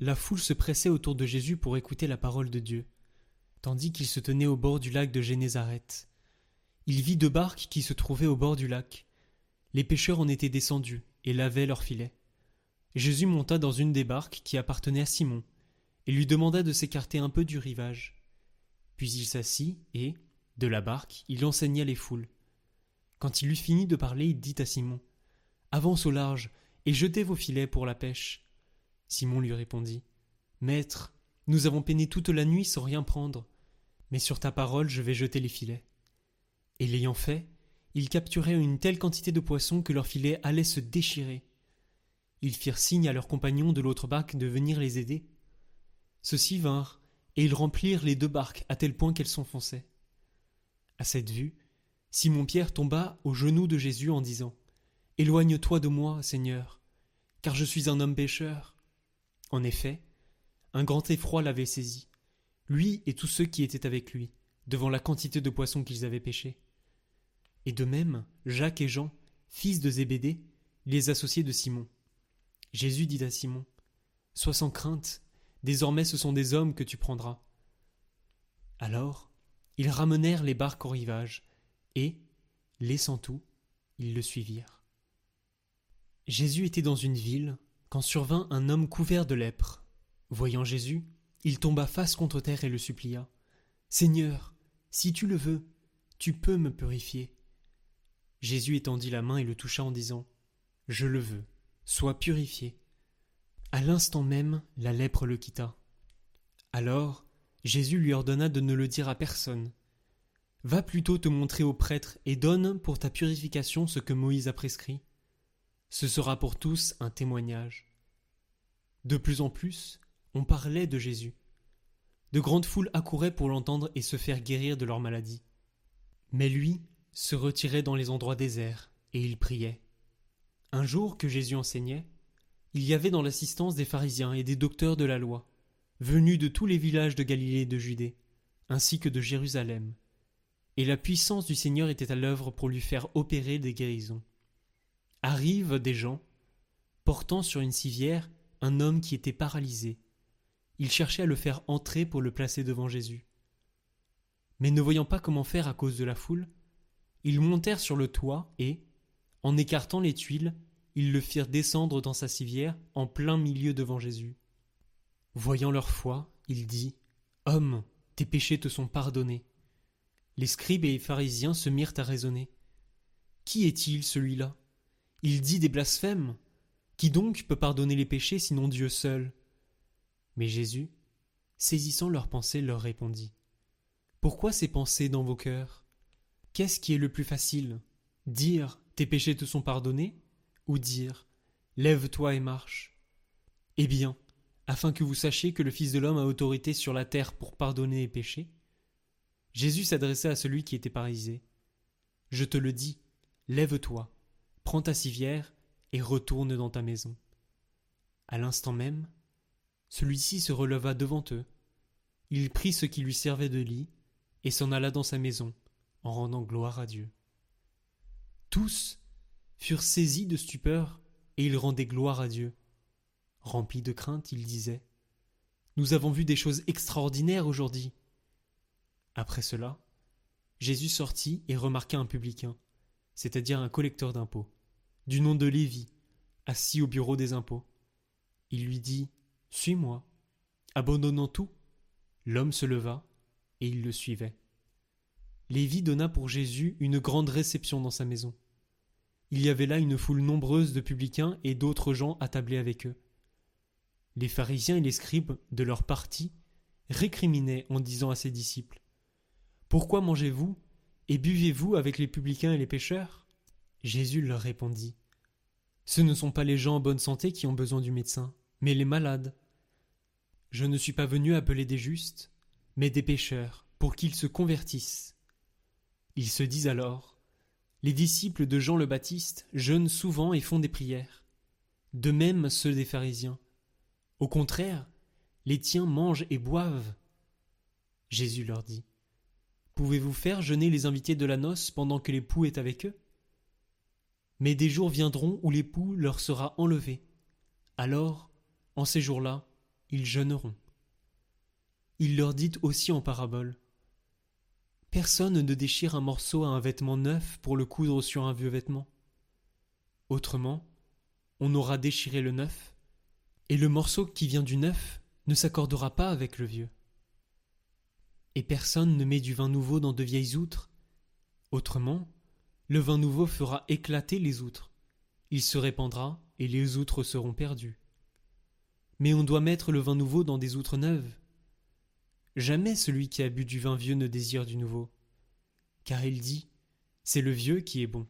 la foule se pressait autour de Jésus pour écouter la parole de Dieu, tandis qu'il se tenait au bord du lac de Génézareth. Il vit deux barques qui se trouvaient au bord du lac. Les pêcheurs en étaient descendus et lavaient leurs filets. Jésus monta dans une des barques qui appartenait à Simon, et lui demanda de s'écarter un peu du rivage. Puis il s'assit et, de la barque, il enseigna les foules. Quand il eut fini de parler, il dit à Simon Avance au large et jetez vos filets pour la pêche. Simon lui répondit Maître, nous avons peiné toute la nuit sans rien prendre, mais sur ta parole je vais jeter les filets. Et l'ayant fait, ils capturèrent une telle quantité de poissons que leurs filets allaient se déchirer. Ils firent signe à leurs compagnons de l'autre barque de venir les aider. Ceux-ci vinrent, et ils remplirent les deux barques à tel point qu'elles s'enfonçaient. À cette vue, Simon-Pierre tomba aux genoux de Jésus en disant Éloigne-toi de moi, Seigneur, car je suis un homme pécheur. En effet, un grand effroi l'avait saisi, lui et tous ceux qui étaient avec lui, devant la quantité de poissons qu'ils avaient pêchés. Et de même, Jacques et Jean, fils de Zébédée, les associés de Simon. Jésus dit à Simon Sois sans crainte, désormais ce sont des hommes que tu prendras. Alors, ils ramenèrent les barques au rivage, et, laissant tout, ils le suivirent. Jésus était dans une ville, quand survint un homme couvert de lèpre. Voyant Jésus, il tomba face contre terre et le supplia. Seigneur, si tu le veux, tu peux me purifier. Jésus étendit la main et le toucha en disant Je le veux, sois purifié. À l'instant même, la lèpre le quitta. Alors, Jésus lui ordonna de ne le dire à personne. Va plutôt te montrer au prêtre et donne pour ta purification ce que Moïse a prescrit. Ce sera pour tous un témoignage. De plus en plus, on parlait de Jésus. De grandes foules accouraient pour l'entendre et se faire guérir de leur maladie. Mais lui se retirait dans les endroits déserts, et il priait. Un jour que Jésus enseignait, il y avait dans l'assistance des pharisiens et des docteurs de la loi, venus de tous les villages de Galilée et de Judée, ainsi que de Jérusalem. Et la puissance du Seigneur était à l'œuvre pour lui faire opérer des guérisons arrivent des gens, portant sur une civière un homme qui était paralysé. Ils cherchaient à le faire entrer pour le placer devant Jésus. Mais ne voyant pas comment faire à cause de la foule, ils montèrent sur le toit et, en écartant les tuiles, ils le firent descendre dans sa civière en plein milieu devant Jésus. Voyant leur foi, il dit Homme, tes péchés te sont pardonnés. Les scribes et les pharisiens se mirent à raisonner. Qui est-il celui-là? Il dit des blasphèmes. Qui donc peut pardonner les péchés sinon Dieu seul? Mais Jésus, saisissant leurs pensées, leur répondit. Pourquoi ces pensées dans vos cœurs? Qu'est-ce qui est le plus facile? Dire tes péchés te sont pardonnés? Ou dire lève-toi et marche? Eh bien, afin que vous sachiez que le Fils de l'homme a autorité sur la terre pour pardonner les péchés, Jésus s'adressa à celui qui était paralysé. Je te le dis, lève-toi, prends ta civière et retourne dans ta maison. À l'instant même, celui-ci se releva devant eux. Il prit ce qui lui servait de lit et s'en alla dans sa maison, en rendant gloire à Dieu. Tous furent saisis de stupeur et ils rendaient gloire à Dieu. Remplis de crainte, ils disaient Nous avons vu des choses extraordinaires aujourd'hui. Après cela, Jésus sortit et remarqua un publicain, c'est-à-dire un collecteur d'impôts du nom de Lévi, assis au bureau des impôts. Il lui dit Suis-moi. Abandonnant tout, l'homme se leva et il le suivait. Lévi donna pour Jésus une grande réception dans sa maison. Il y avait là une foule nombreuse de publicains et d'autres gens attablés avec eux. Les pharisiens et les scribes, de leur parti, récriminaient en disant à ses disciples Pourquoi mangez-vous et buvez-vous avec les publicains et les pécheurs Jésus leur répondit Ce ne sont pas les gens en bonne santé qui ont besoin du médecin, mais les malades. Je ne suis pas venu appeler des justes, mais des pécheurs, pour qu'ils se convertissent. Ils se disent alors Les disciples de Jean le Baptiste jeûnent souvent et font des prières. De même ceux des pharisiens. Au contraire, les tiens mangent et boivent. Jésus leur dit Pouvez-vous faire jeûner les invités de la noce pendant que l'époux est avec eux? Mais des jours viendront où l'époux leur sera enlevé. Alors, en ces jours-là, ils jeûneront. Il leur dit aussi en parabole Personne ne déchire un morceau à un vêtement neuf pour le coudre sur un vieux vêtement. Autrement, on aura déchiré le neuf, et le morceau qui vient du neuf ne s'accordera pas avec le vieux. Et personne ne met du vin nouveau dans de vieilles outres. Autrement, le vin nouveau fera éclater les outres. Il se répandra, et les outres seront perdues. Mais on doit mettre le vin nouveau dans des outres neuves. Jamais celui qui a bu du vin vieux ne désire du nouveau. Car il dit C'est le vieux qui est bon.